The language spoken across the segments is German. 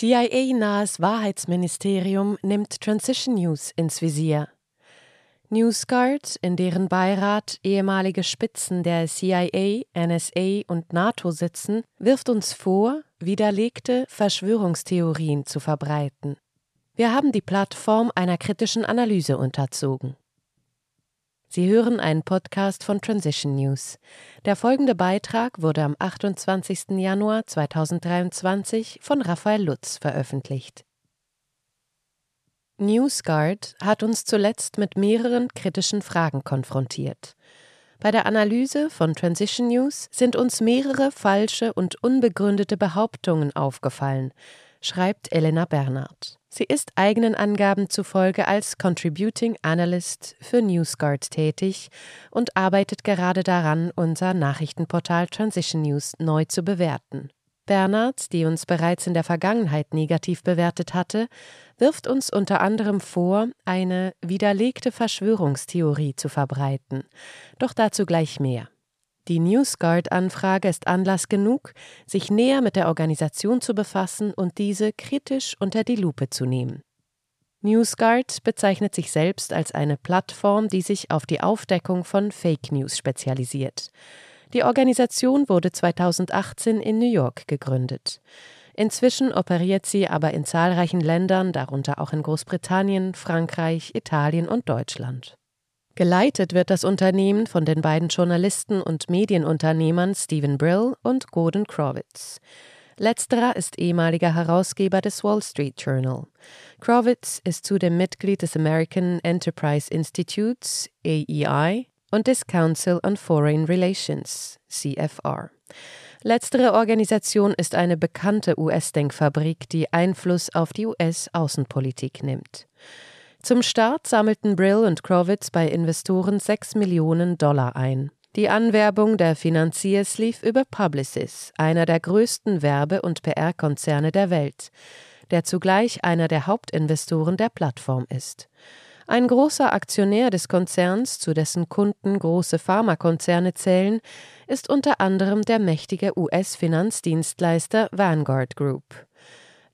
CIA-nahes Wahrheitsministerium nimmt Transition News ins Visier. NewsGuard, in deren Beirat ehemalige Spitzen der CIA, NSA und NATO sitzen, wirft uns vor, widerlegte Verschwörungstheorien zu verbreiten. Wir haben die Plattform einer kritischen Analyse unterzogen. Sie hören einen Podcast von Transition News. Der folgende Beitrag wurde am 28. Januar 2023 von Raphael Lutz veröffentlicht. NewsGuard hat uns zuletzt mit mehreren kritischen Fragen konfrontiert. Bei der Analyse von Transition News sind uns mehrere falsche und unbegründete Behauptungen aufgefallen, schreibt Elena Bernhardt. Sie ist eigenen Angaben zufolge als Contributing Analyst für NewsGuard tätig und arbeitet gerade daran, unser Nachrichtenportal Transition News neu zu bewerten. Bernhard, die uns bereits in der Vergangenheit negativ bewertet hatte, wirft uns unter anderem vor, eine widerlegte Verschwörungstheorie zu verbreiten. Doch dazu gleich mehr. Die NewsGuard-Anfrage ist Anlass genug, sich näher mit der Organisation zu befassen und diese kritisch unter die Lupe zu nehmen. NewsGuard bezeichnet sich selbst als eine Plattform, die sich auf die Aufdeckung von Fake News spezialisiert. Die Organisation wurde 2018 in New York gegründet. Inzwischen operiert sie aber in zahlreichen Ländern, darunter auch in Großbritannien, Frankreich, Italien und Deutschland. Geleitet wird das Unternehmen von den beiden Journalisten und Medienunternehmern Stephen Brill und Gordon Crowitz. Letzterer ist ehemaliger Herausgeber des Wall Street Journal. Crowitz ist zudem Mitglied des American Enterprise Institutes AEI und des Council on Foreign Relations CFR. Letztere Organisation ist eine bekannte US-Denkfabrik, die Einfluss auf die US-Außenpolitik nimmt. Zum Start sammelten Brill und Crowitz bei Investoren 6 Millionen Dollar ein. Die Anwerbung der Financiers lief über Publicis, einer der größten Werbe- und PR-Konzerne der Welt, der zugleich einer der Hauptinvestoren der Plattform ist. Ein großer Aktionär des Konzerns, zu dessen Kunden große Pharmakonzerne zählen, ist unter anderem der mächtige US-Finanzdienstleister Vanguard Group.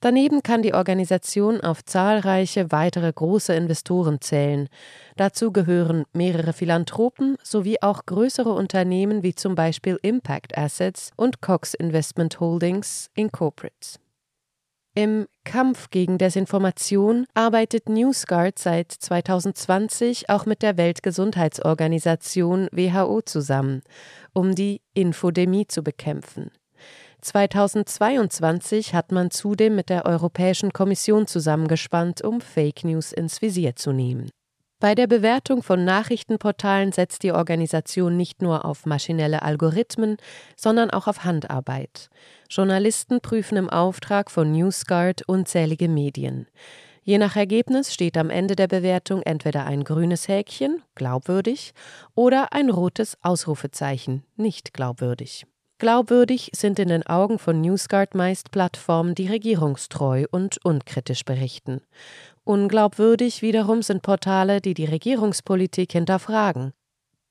Daneben kann die Organisation auf zahlreiche weitere große Investoren zählen. Dazu gehören mehrere Philanthropen sowie auch größere Unternehmen wie zum Beispiel Impact Assets und Cox Investment Holdings Incorporated. Im Kampf gegen Desinformation arbeitet NewsGuard seit 2020 auch mit der Weltgesundheitsorganisation WHO zusammen, um die Infodemie zu bekämpfen. 2022 hat man zudem mit der Europäischen Kommission zusammengespannt, um Fake News ins Visier zu nehmen. Bei der Bewertung von Nachrichtenportalen setzt die Organisation nicht nur auf maschinelle Algorithmen, sondern auch auf Handarbeit. Journalisten prüfen im Auftrag von NewsGuard unzählige Medien. Je nach Ergebnis steht am Ende der Bewertung entweder ein grünes Häkchen, glaubwürdig, oder ein rotes Ausrufezeichen, nicht glaubwürdig. Glaubwürdig sind in den Augen von NewsGuard meist Plattformen, die regierungstreu und unkritisch berichten. Unglaubwürdig wiederum sind Portale, die die Regierungspolitik hinterfragen.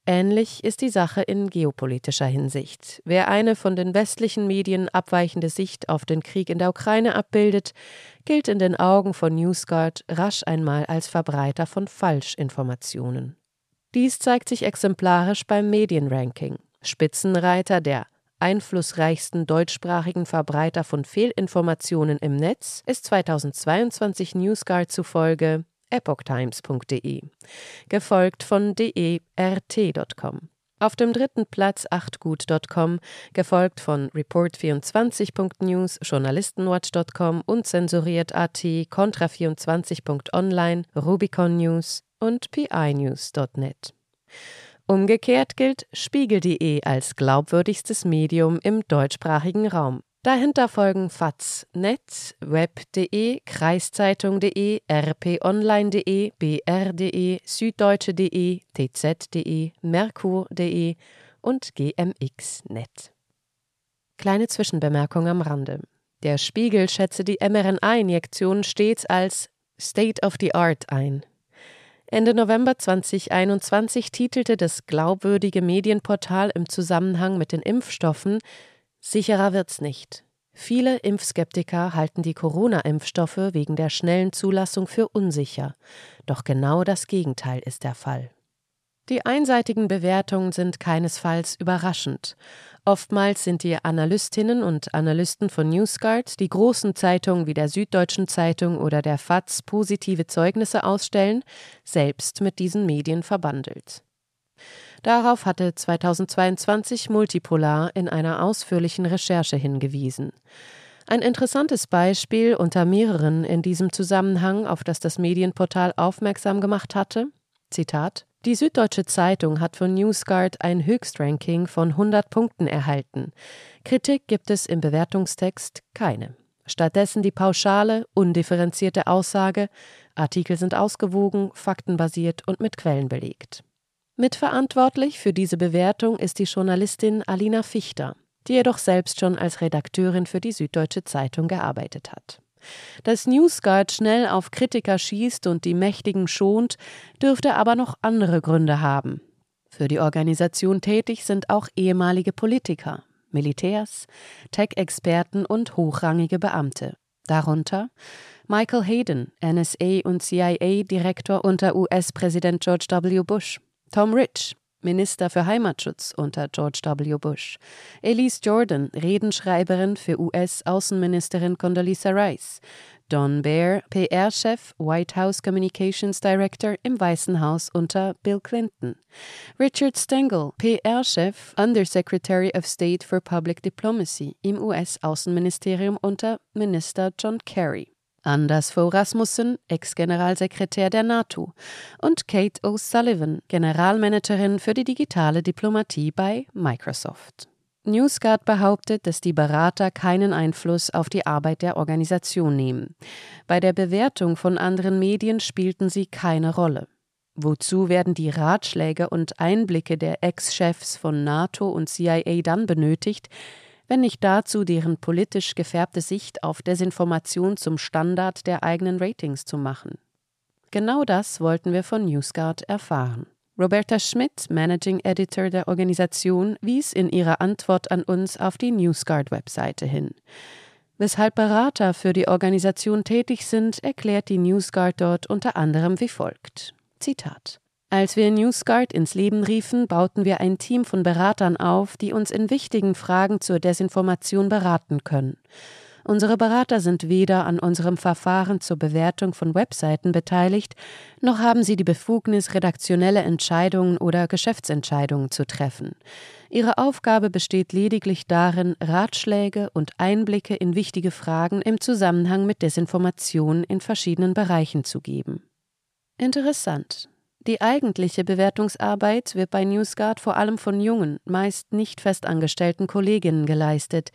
Ähnlich ist die Sache in geopolitischer Hinsicht. Wer eine von den westlichen Medien abweichende Sicht auf den Krieg in der Ukraine abbildet, gilt in den Augen von NewsGuard rasch einmal als Verbreiter von Falschinformationen. Dies zeigt sich exemplarisch beim Medienranking. Spitzenreiter der einflussreichsten deutschsprachigen Verbreiter von Fehlinformationen im Netz ist 2022 NewsGuard zufolge epochtimes.de, gefolgt von dert.com. Auf dem dritten Platz achtgut.com, gefolgt von report24.news, journalistenwatch.com, unzensuriert.at, contra24.online, Rubicon News und pinews.net. Umgekehrt gilt spiegel.de als glaubwürdigstes Medium im deutschsprachigen Raum. Dahinter folgen FAZ.net, web.de, kreiszeitung.de, rponline.de, br.de, süddeutsche.de, tz.de, merkur.de und gmx.net. Kleine Zwischenbemerkung am Rande. Der Spiegel schätze die mRNA-Injektion stets als State of the Art ein. Ende November 2021 titelte das glaubwürdige Medienportal im Zusammenhang mit den Impfstoffen Sicherer wird's nicht. Viele Impfskeptiker halten die Corona-Impfstoffe wegen der schnellen Zulassung für unsicher. Doch genau das Gegenteil ist der Fall. Die einseitigen Bewertungen sind keinesfalls überraschend. Oftmals sind die Analystinnen und Analysten von NewsGuard, die großen Zeitungen wie der Süddeutschen Zeitung oder der FAZ positive Zeugnisse ausstellen, selbst mit diesen Medien verbandelt. Darauf hatte 2022 Multipolar in einer ausführlichen Recherche hingewiesen. Ein interessantes Beispiel unter mehreren in diesem Zusammenhang, auf das das Medienportal aufmerksam gemacht hatte, Zitat die Süddeutsche Zeitung hat von NewsGuard ein Höchstranking von 100 Punkten erhalten. Kritik gibt es im Bewertungstext keine. Stattdessen die pauschale, undifferenzierte Aussage, Artikel sind ausgewogen, faktenbasiert und mit Quellen belegt. Mitverantwortlich für diese Bewertung ist die Journalistin Alina Fichter, die jedoch selbst schon als Redakteurin für die Süddeutsche Zeitung gearbeitet hat. Dass NewsGuard schnell auf Kritiker schießt und die Mächtigen schont, dürfte aber noch andere Gründe haben. Für die Organisation tätig sind auch ehemalige Politiker, Militärs, Tech-Experten und hochrangige Beamte. Darunter Michael Hayden, NSA und CIA-Direktor unter US-Präsident George W. Bush, Tom Rich, Minister für Heimatschutz unter George W. Bush, Elise Jordan, Redenschreiberin für US-Außenministerin Condoleezza Rice, Don Baer, PR-Chef, White House Communications Director im Weißen Haus unter Bill Clinton, Richard Stengel, PR-Chef, Undersecretary of State for Public Diplomacy im US-Außenministerium unter Minister John Kerry. Anders Fogh Rasmussen, Ex-Generalsekretär der NATO, und Kate O'Sullivan, Generalmanagerin für die digitale Diplomatie bei Microsoft. NewsGuard behauptet, dass die Berater keinen Einfluss auf die Arbeit der Organisation nehmen. Bei der Bewertung von anderen Medien spielten sie keine Rolle. Wozu werden die Ratschläge und Einblicke der Ex-Chefs von NATO und CIA dann benötigt, wenn nicht dazu, deren politisch gefärbte Sicht auf Desinformation zum Standard der eigenen Ratings zu machen. Genau das wollten wir von NewsGuard erfahren. Roberta Schmidt, Managing Editor der Organisation, wies in ihrer Antwort an uns auf die NewsGuard-Webseite hin. Weshalb Berater für die Organisation tätig sind, erklärt die NewsGuard dort unter anderem wie folgt. Zitat als wir NewsGuard ins Leben riefen, bauten wir ein Team von Beratern auf, die uns in wichtigen Fragen zur Desinformation beraten können. Unsere Berater sind weder an unserem Verfahren zur Bewertung von Webseiten beteiligt, noch haben sie die Befugnis, redaktionelle Entscheidungen oder Geschäftsentscheidungen zu treffen. Ihre Aufgabe besteht lediglich darin, Ratschläge und Einblicke in wichtige Fragen im Zusammenhang mit Desinformation in verschiedenen Bereichen zu geben. Interessant. Die eigentliche Bewertungsarbeit wird bei NewsGuard vor allem von jungen, meist nicht festangestellten Kolleginnen geleistet.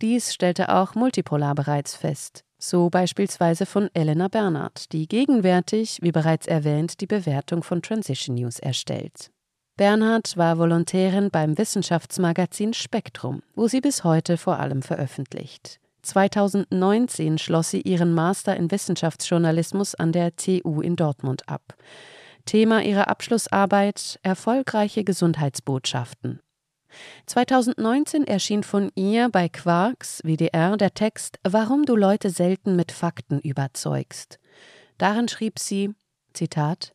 Dies stellte auch Multipolar bereits fest. So beispielsweise von Elena Bernhardt, die gegenwärtig, wie bereits erwähnt, die Bewertung von Transition News erstellt. Bernhard war Volontärin beim Wissenschaftsmagazin Spektrum, wo sie bis heute vor allem veröffentlicht. 2019 schloss sie ihren Master in Wissenschaftsjournalismus an der TU in Dortmund ab. Thema ihrer Abschlussarbeit Erfolgreiche Gesundheitsbotschaften. 2019 erschien von ihr bei Quarks WDR der Text Warum du Leute selten mit Fakten überzeugst. Darin schrieb sie Zitat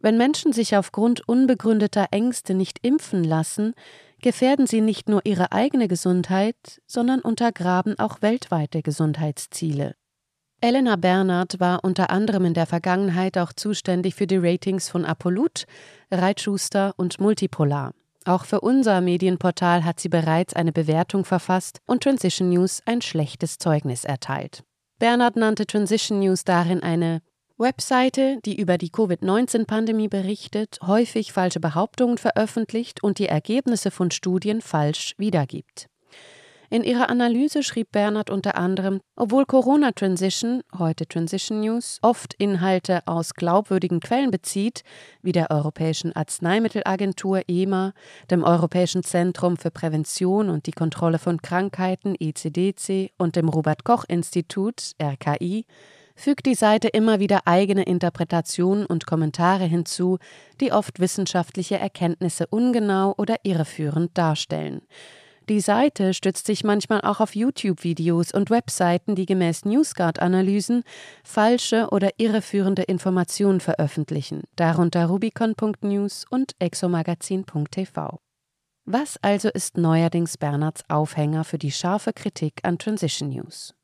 Wenn Menschen sich aufgrund unbegründeter Ängste nicht impfen lassen, gefährden sie nicht nur ihre eigene Gesundheit, sondern untergraben auch weltweite Gesundheitsziele. Elena Bernhardt war unter anderem in der Vergangenheit auch zuständig für die Ratings von Apollut, Reitschuster und Multipolar. Auch für unser Medienportal hat sie bereits eine Bewertung verfasst und Transition News ein schlechtes Zeugnis erteilt. Bernhard nannte Transition News darin eine Webseite, die über die Covid-19-Pandemie berichtet, häufig falsche Behauptungen veröffentlicht und die Ergebnisse von Studien falsch wiedergibt. In ihrer Analyse schrieb Bernhard unter anderem, obwohl Corona Transition, heute Transition News, oft Inhalte aus glaubwürdigen Quellen bezieht, wie der Europäischen Arzneimittelagentur EMA, dem Europäischen Zentrum für Prävention und die Kontrolle von Krankheiten ECDC und dem Robert Koch Institut RKI, fügt die Seite immer wieder eigene Interpretationen und Kommentare hinzu, die oft wissenschaftliche Erkenntnisse ungenau oder irreführend darstellen. Die Seite stützt sich manchmal auch auf YouTube-Videos und Webseiten, die gemäß NewsGuard-Analysen falsche oder irreführende Informationen veröffentlichen, darunter rubicon.news und exomagazin.tv. Was also ist neuerdings Bernhards Aufhänger für die scharfe Kritik an Transition News?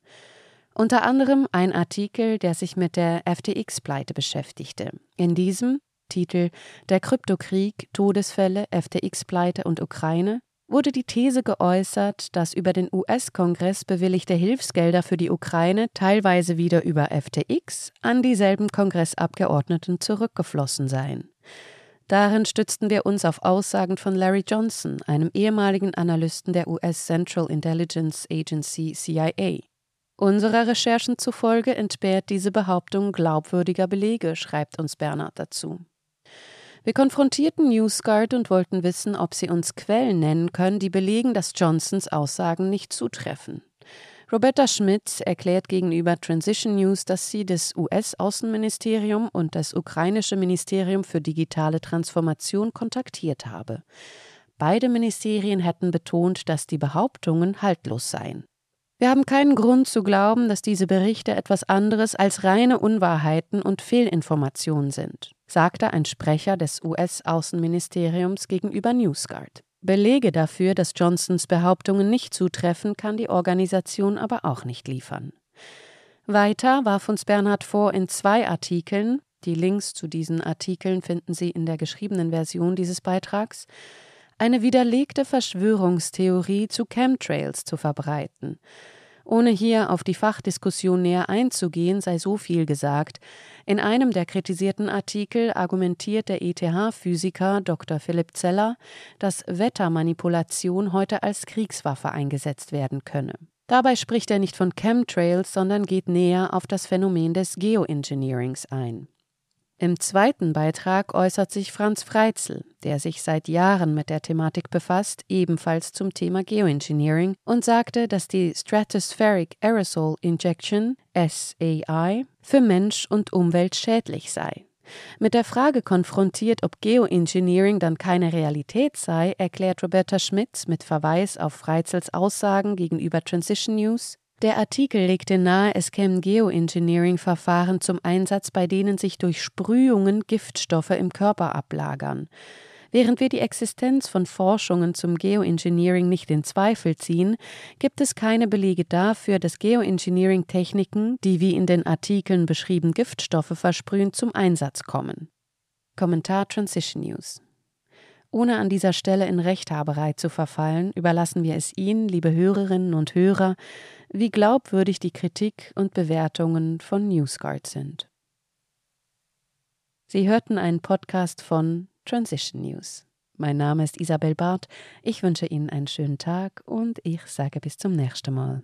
Unter anderem ein Artikel, der sich mit der FTX-Pleite beschäftigte. In diesem Titel Der Kryptokrieg, Todesfälle, FTX-Pleite und Ukraine wurde die These geäußert, dass über den US-Kongress bewilligte Hilfsgelder für die Ukraine teilweise wieder über FTX an dieselben Kongressabgeordneten zurückgeflossen seien. Darin stützten wir uns auf Aussagen von Larry Johnson, einem ehemaligen Analysten der US Central Intelligence Agency CIA. Unserer Recherchen zufolge entbehrt diese Behauptung glaubwürdiger Belege, schreibt uns Bernhard dazu. Wir konfrontierten NewsGuard und wollten wissen, ob sie uns Quellen nennen können, die belegen, dass Johnsons Aussagen nicht zutreffen. Roberta Schmidt erklärt gegenüber Transition News, dass sie das US-Außenministerium und das ukrainische Ministerium für digitale Transformation kontaktiert habe. Beide Ministerien hätten betont, dass die Behauptungen haltlos seien. Wir haben keinen Grund zu glauben, dass diese Berichte etwas anderes als reine Unwahrheiten und Fehlinformationen sind, sagte ein Sprecher des US-Außenministeriums gegenüber NewsGuard. Belege dafür, dass Johnsons Behauptungen nicht zutreffen, kann die Organisation aber auch nicht liefern. Weiter warf uns Bernhard vor, in zwei Artikeln, die Links zu diesen Artikeln finden Sie in der geschriebenen Version dieses Beitrags, eine widerlegte Verschwörungstheorie zu Chemtrails zu verbreiten, ohne hier auf die Fachdiskussion näher einzugehen, sei so viel gesagt. In einem der kritisierten Artikel argumentiert der ETH-Physiker Dr. Philipp Zeller, dass Wettermanipulation heute als Kriegswaffe eingesetzt werden könne. Dabei spricht er nicht von Chemtrails, sondern geht näher auf das Phänomen des Geoengineerings ein. Im zweiten Beitrag äußert sich Franz Freitzel, der sich seit Jahren mit der Thematik befasst, ebenfalls zum Thema Geoengineering und sagte, dass die Stratospheric Aerosol Injection SAI für Mensch und Umwelt schädlich sei. Mit der Frage konfrontiert, ob Geoengineering dann keine Realität sei, erklärt Roberta Schmidt mit Verweis auf Freizels Aussagen gegenüber Transition News, der Artikel legte nahe, es kämen Geoengineering-Verfahren zum Einsatz, bei denen sich durch Sprühungen Giftstoffe im Körper ablagern. Während wir die Existenz von Forschungen zum Geoengineering nicht in Zweifel ziehen, gibt es keine Belege dafür, dass Geoengineering-Techniken, die wie in den Artikeln beschrieben Giftstoffe versprühen, zum Einsatz kommen. Kommentar Transition News ohne an dieser Stelle in Rechthaberei zu verfallen, überlassen wir es Ihnen, liebe Hörerinnen und Hörer, wie glaubwürdig die Kritik und Bewertungen von NewsGuard sind. Sie hörten einen Podcast von Transition News. Mein Name ist Isabel Barth. Ich wünsche Ihnen einen schönen Tag und ich sage bis zum nächsten Mal.